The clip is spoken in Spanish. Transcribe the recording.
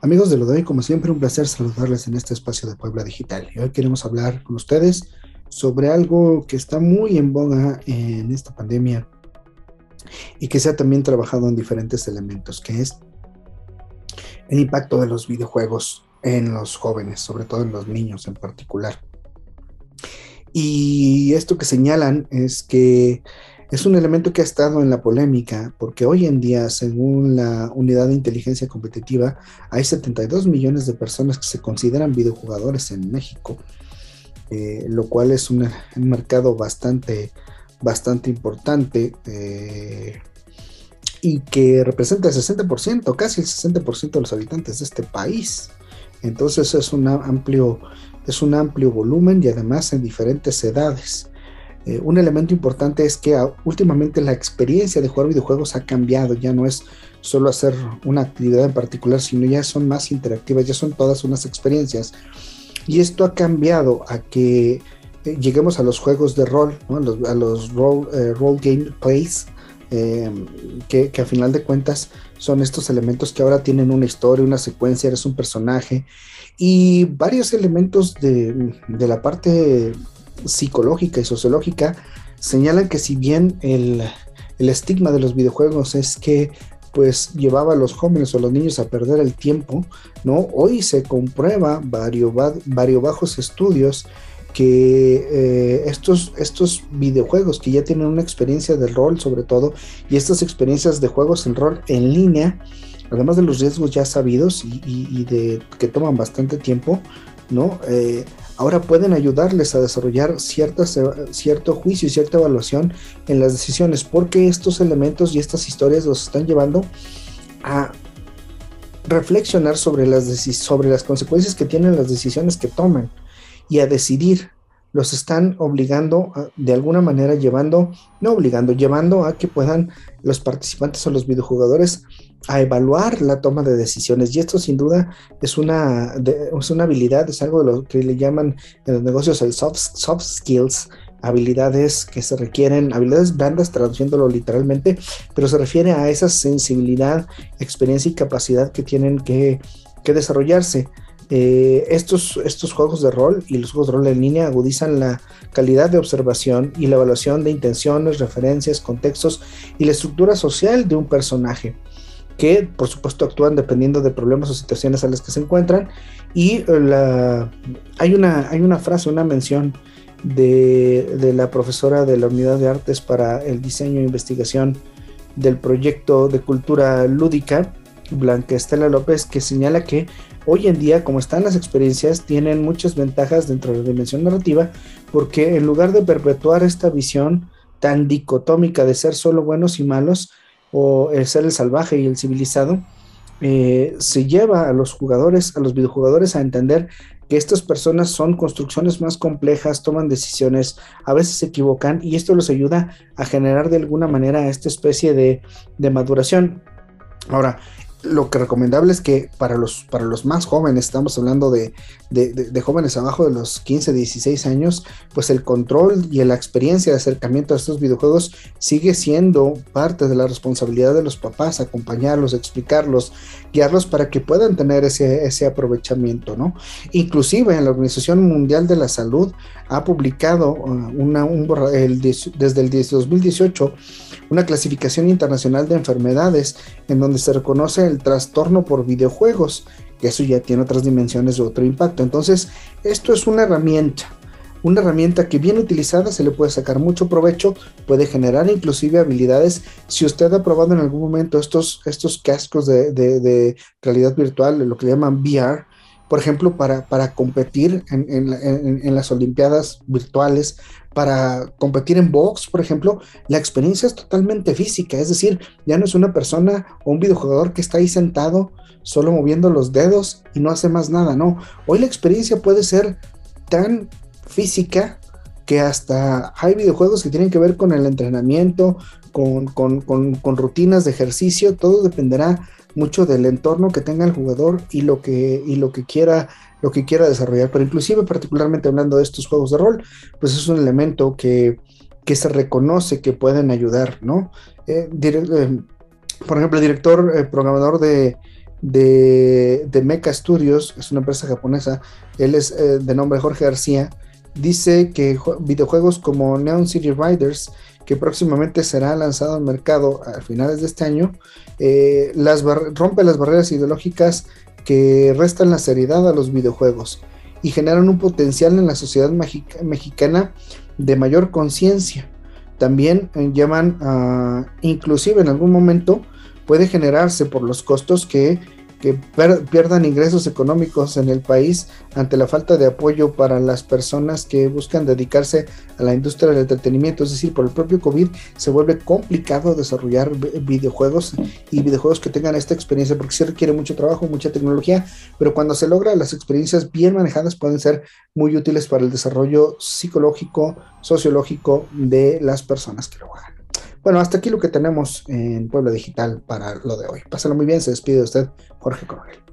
Amigos de lo como siempre, un placer saludarles en este espacio de Puebla Digital. Y hoy queremos hablar con ustedes sobre algo que está muy en boga en esta pandemia y que se ha también trabajado en diferentes elementos, que es el impacto de los videojuegos en los jóvenes, sobre todo en los niños en particular. Y esto que señalan es que es un elemento que ha estado en la polémica porque hoy en día, según la Unidad de Inteligencia Competitiva, hay 72 millones de personas que se consideran videojugadores en México, eh, lo cual es un mercado bastante, bastante importante eh, y que representa el 60%, casi el 60% de los habitantes de este país. Entonces es un amplio, es un amplio volumen y además en diferentes edades. Eh, un elemento importante es que ah, últimamente la experiencia de jugar videojuegos ha cambiado, ya no es solo hacer una actividad en particular, sino ya son más interactivas, ya son todas unas experiencias. Y esto ha cambiado a que eh, lleguemos a los juegos de rol, a los, role eh, role, game plays, em, que, a final de cuentas son estos elementos que ahora tienen una historia, una secuencia, eres un personaje. Y varios elementos de, de la parte psicológica y sociológica señalan que si bien el, estigma de los videojuegos es que pues llevaba a los jóvenes o los niños a perder el tiempo, ¿no? Hoy se comprueba varios, varios bajos estudios que eh, estos, estos videojuegos que ya tienen una experiencia de rol sobre todo y estas experiencias de juegos en rol en línea, además de los riesgos ya sabidos y, de que toman bastante tiempo, ¿no? Eh, ahora pueden ayudarles a desarrollar cierto juicio y cierta evaluación en las decisiones, porque estos elementos y estas historias los están llevando a reflexionar sobre las consecuencias que tienen las decisiones que toman y a decidir. Los están obligando, de alguna manera, llevando, no obligando, llevando a que puedan los participantes o los videojugadores a evaluar la toma de decisiones. Y esto sin duda es una, es una habilidad, es algo de lo que le llaman en los negocios el soft, soft skills, habilidades que se requieren, habilidades blandas traduciéndolo literalmente, pero se refiere a esa sensibilidad, experiencia y capacidad que tienen que, que desarrollarse. Eh, estos, juegos de rol y los juegos de rol en línea agudizan la calidad de observación y la evaluación de intenciones, referencias, contextos y la estructura social de un personaje que por supuesto actúan dependiendo de problemas o situaciones a las que se encuentran. Y eh, la, hay, una, hay una frase, una mención de, la profesora de la Unidad de Artes para el Diseño e Investigación del proyecto de cultura lúdica, Blanca Estela López, que señala que hoy en día, como están las experiencias, tienen muchas ventajas dentro de la dimensión narrativa, porque en lugar de perpetuar esta visión tan dicotómica de ser solo buenos y malos, o el ser el salvaje y el civilizado, eh, se lleva a los jugadores, a los videojugadores a entender que estas personas son construcciones más complejas, toman decisiones, a veces se equivocan y esto los ayuda a generar de alguna manera esta especie de, de maduración. Ahora, lo que recomendable es que para los, para los más jóvenes, estamos hablando de, jóvenes abajo de los 15, 16 años, pues el control y la experiencia de acercamiento a estos videojuegos sigue siendo parte de la responsabilidad de los papás, acompañarlos, explicarlos, guiarlos para que puedan tener ese, ese aprovechamiento, ¿no? Inclusive en la Organización Mundial de la Salud ha publicado uh, una, un, el, desde el 2018 una clasificación internacional de enfermedades en donde se reconoce el trastorno por videojuegos, que eso ya tiene otras dimensiones de otro impacto. Entonces, esto es una herramienta, una herramienta que bien utilizada se le puede sacar mucho provecho, puede generar inclusive habilidades. Si usted ha probado en algún momento estos, estos cascos de, de realidad virtual, lo que llaman VR, por ejemplo, para, para competir en, las Olimpiadas virtuales, para competir en box, por ejemplo, la experiencia es totalmente física, es decir, ya no es una persona o un videojugador que está ahí sentado solo moviendo los dedos y no hace más nada, no. Hoy la experiencia puede ser tan física que hasta hay videojuegos que tienen que ver con el entrenamiento, con, con rutinas de ejercicio, todo dependerá mucho del entorno que tenga el jugador y lo que, y lo que quiera lo que quiera desarrollar, pero inclusive particularmente hablando de estos juegos de rol, pues es un elemento que, se reconoce que pueden ayudar, ¿no? Eh, eh, por ejemplo, el director eh, programador de, de, de Mecha Studios, es una empresa japonesa, él es eh, de nombre Jorge García, dice que videojuegos como Neon City Riders, que próximamente será lanzado al mercado a finales de este año, eh, las rompe las barreras ideológicas que restan la seriedad a los videojuegos y generan un potencial en la sociedad mexicana de mayor conciencia. También eh, llaman a, inclusive en algún momento, puede generarse por los costos que que pierdan ingresos económicos en el país ante la falta de apoyo para las personas que buscan dedicarse a la industria del entretenimiento. Es decir, por el propio COVID se vuelve complicado desarrollar videojuegos y videojuegos que tengan esta experiencia porque se requiere mucho trabajo, mucha tecnología, pero cuando se logra las experiencias bien manejadas pueden ser muy útiles para el desarrollo psicológico, sociológico de las personas que lo hagan. Bueno, hasta aquí lo que tenemos en Puebla Digital para lo de hoy. Pásalo muy bien, se despide de usted, Jorge Coronel.